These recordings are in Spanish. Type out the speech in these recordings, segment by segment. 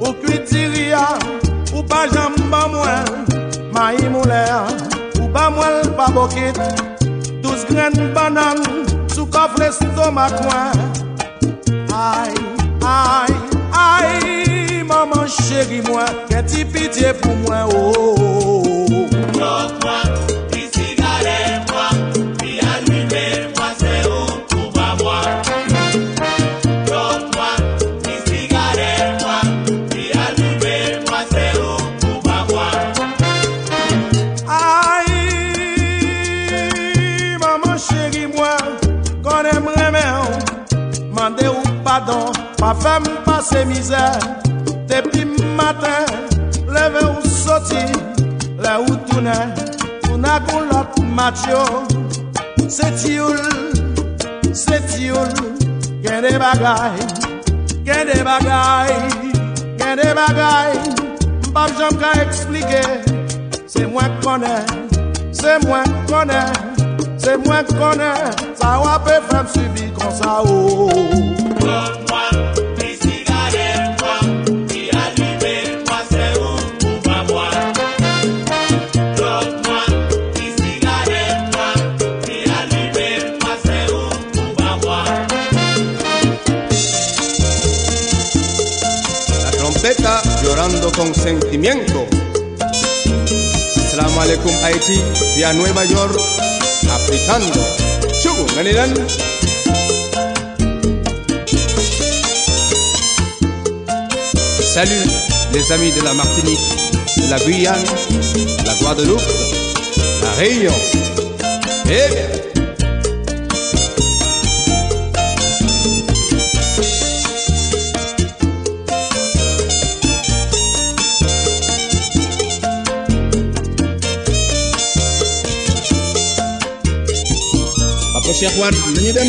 Ou kwitiri ya, ou pa jamba mwen Ma yi moule ya, ou ba mwen pa bokit Douz gren banan, sou kofle stomak mwen. Ay, ay, ay Maman cheri mwen, ken ti pitiye pou mwen oh, oh, oh. oh. Blok mwen Pa fèm pase mizè Depi matè Leve ou soti Le ou toune Ou na kon lot matyo Se tiyoul Se tiyoul Gen de bagay Gen de bagay Gen de bagay Mbap jom ka eksplike Se mwen konè Se mwen konè Se mwen konè Sa wapè fèm subi kon sa ou Mbap consentimiento. Assalamu alaikum Haití, Villanueva Mayor, aplicando. Chugu, Ganidan. Salut les amis de la Martinique, de la Guyane, de la Guadeloupe, de la Réunion. Eh bien. Cheikh Wade. Nañu dem.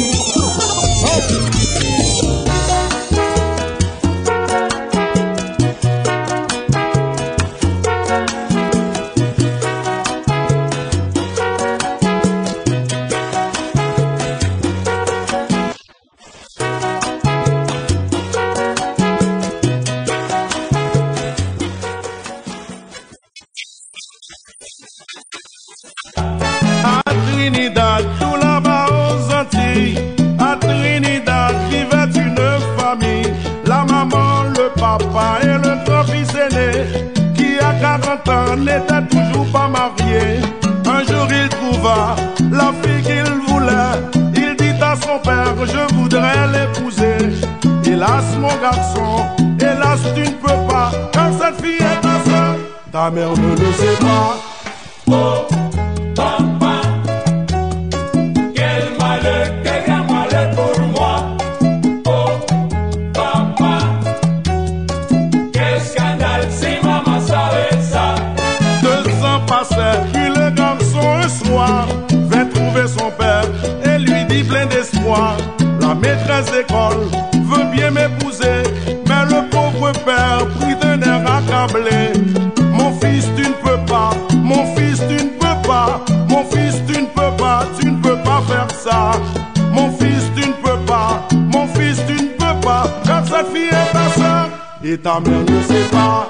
ta mère ne sait pas.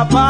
trabalho.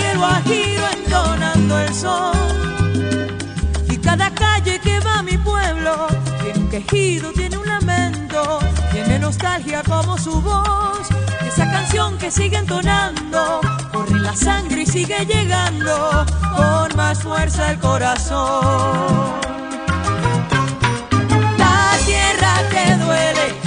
Sigue el guajiro entonando el sol. Y cada calle que va a mi pueblo tiene un quejido, tiene un lamento, tiene nostalgia como su voz. Esa canción que sigue entonando, corre la sangre y sigue llegando con más fuerza el corazón. La tierra te duele,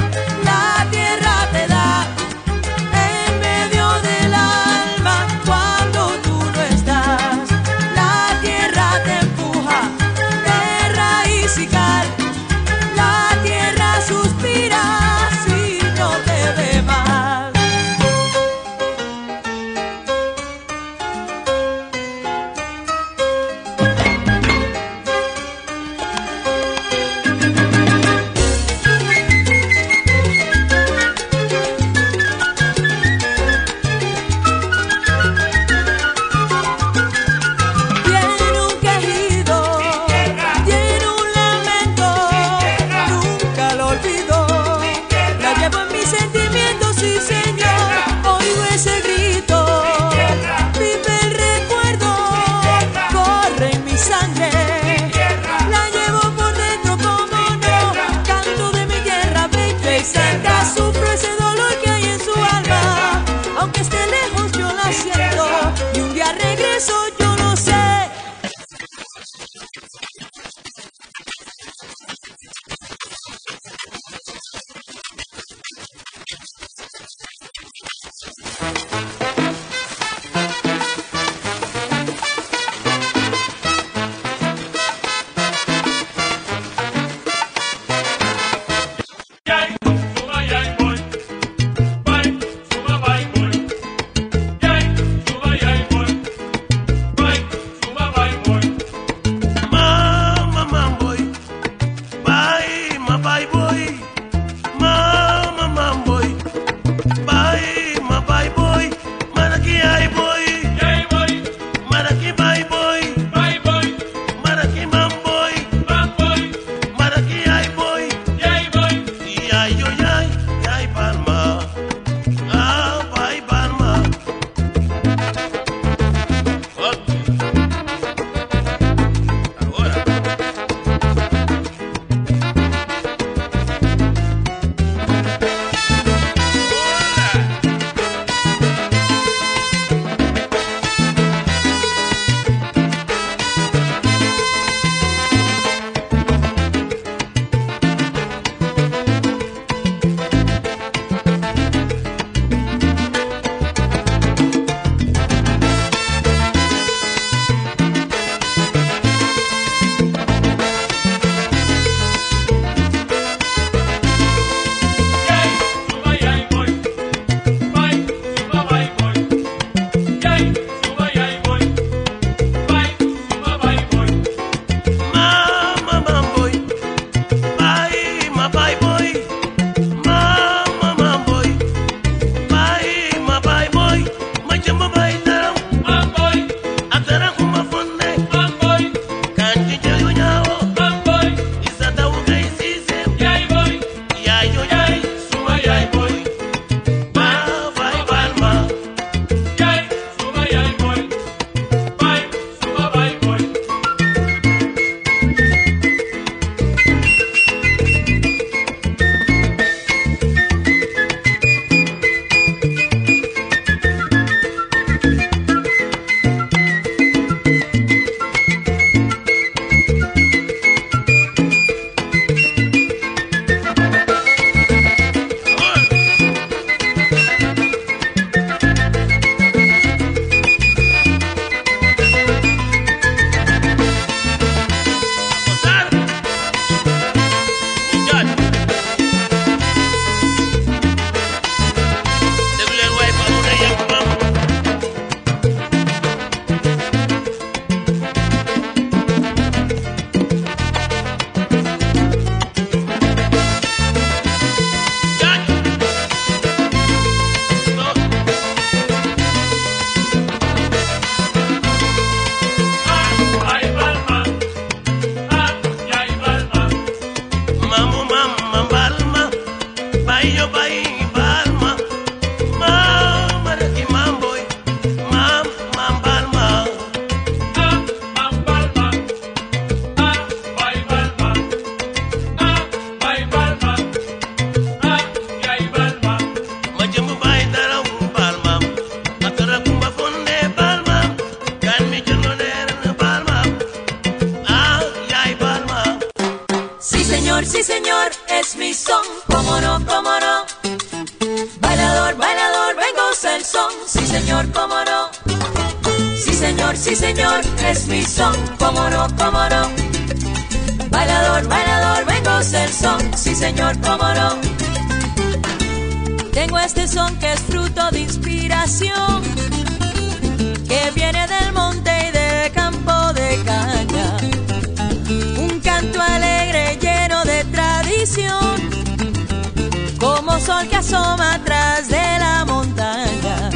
sol que asoma atrás de la montaña,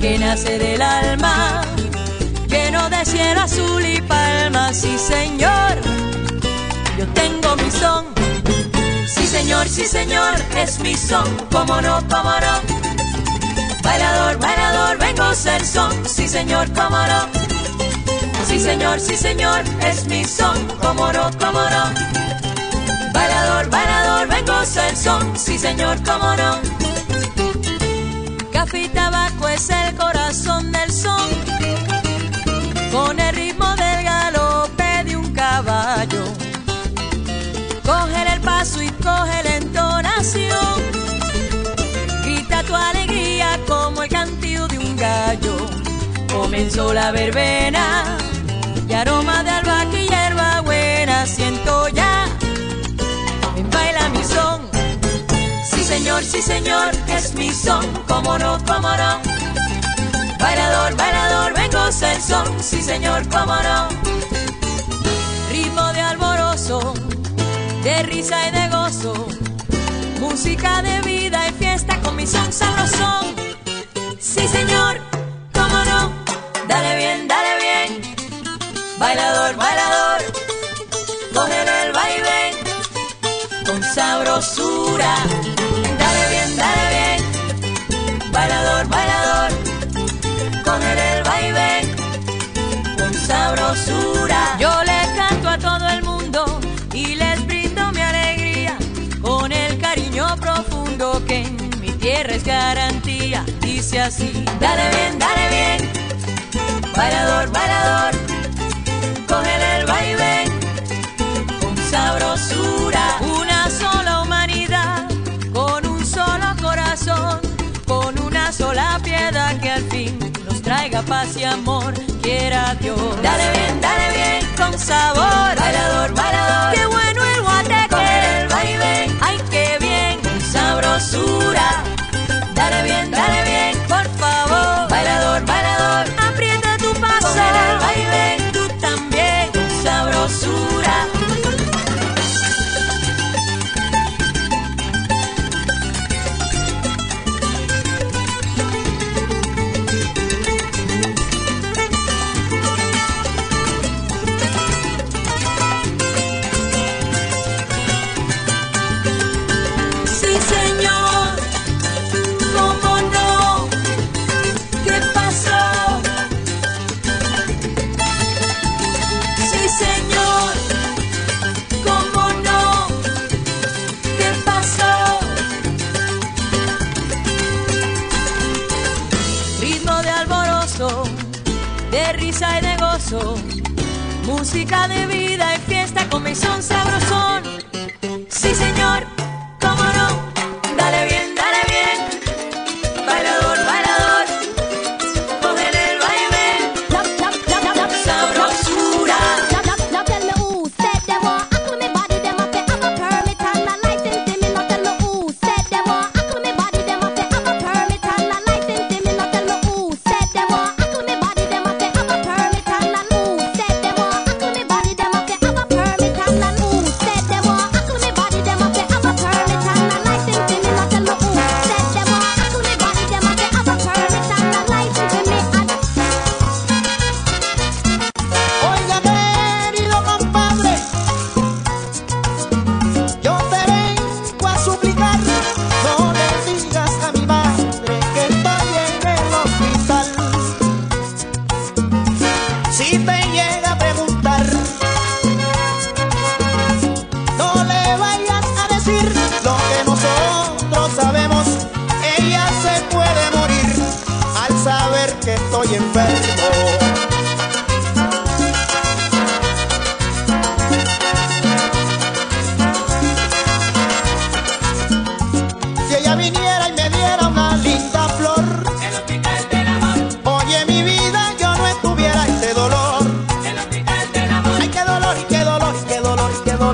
que nace del alma, lleno de cielo azul y palmas, sí señor, yo tengo mi son, sí señor, sí señor, es mi son, cómo no, cómo no. Bailador, bailador, vengo a ser son, sí señor, cómo no. Sí señor, sí señor, es mi son, cómo no, cómo no. Varador, varador, vengo el son, sí señor, cómo no. Café y tabaco es el corazón del son, con el ritmo del galope de un caballo. Coge el paso y coge la entonación, grita tu alegría como el cantío de un gallo. Comenzó la verbena y aroma de albahaca y hierba buena siento ya sí señor, es mi son, como no, como no. Bailador, bailador, vengo el son, sí señor, como no. Ritmo de alborozo, de risa y de gozo, música de vida y fiesta con mi son sabrosón. Sí señor, como no, dale bien, dale bien. Bailador, bailador, coge el vaivén con sabrosura. tierra es garantía, dice así. Dale bien, dale bien, bailador, bailador, cógele el vaivén con sabrosura. Una sola humanidad, con un solo corazón, con una sola piedad que al fin nos traiga paz y amor, quiera Dios. Dale bien, dale bien, con sabor, bailador, bailador, qué bueno el guateque, cógele el vaivén, ay qué bien, con sabrosura estar bien. de risa y de gozo. Música de vida y fiesta con mesón sabrosón. Sí, señor.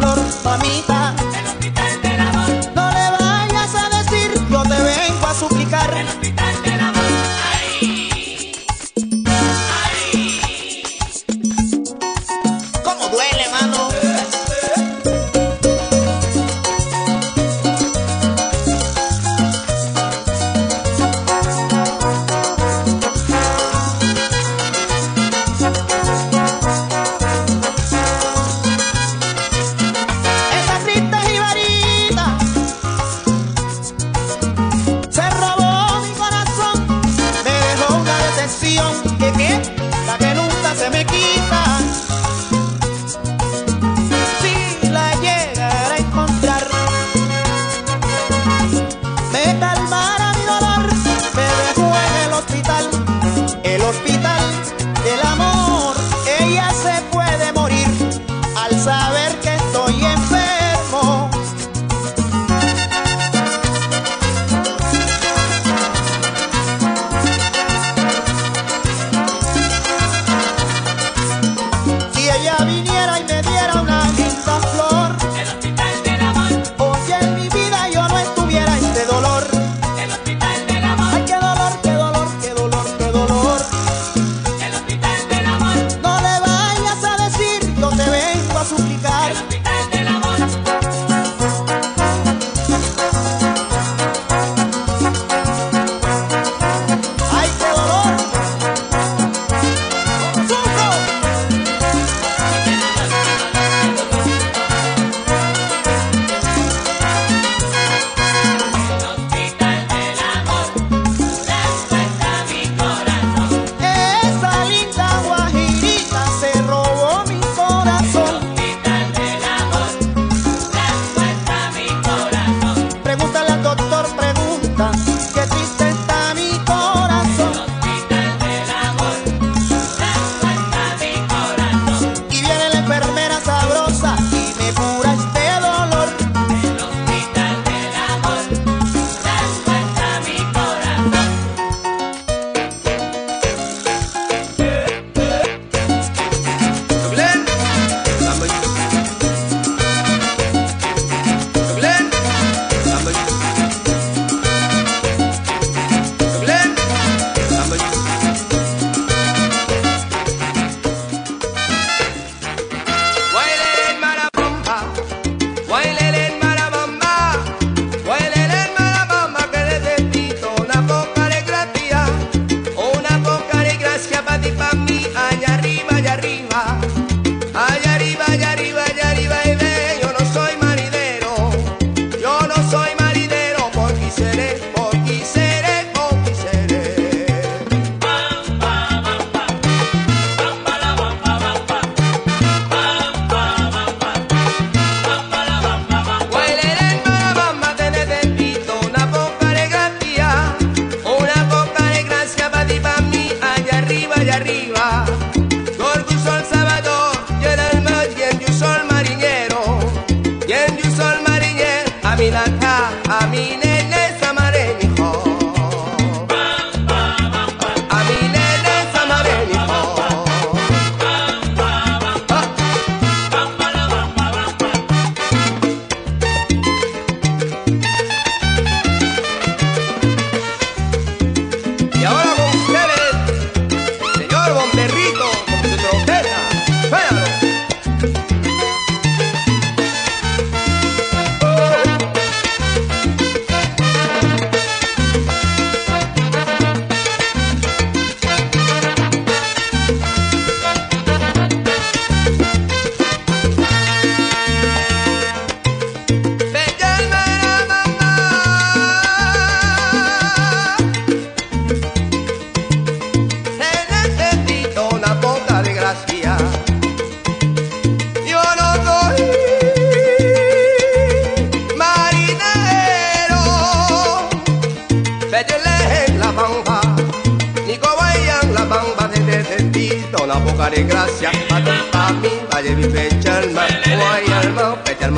color.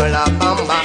La.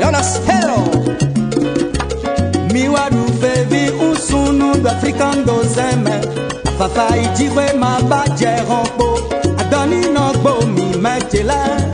Jonas Hero miwadu fevi usunu do african dozeme afafa ijigbe ma bàjẹ́ ọ̀pọ̀ àdánínà gbòmí mẹ́tẹ́lẹ́.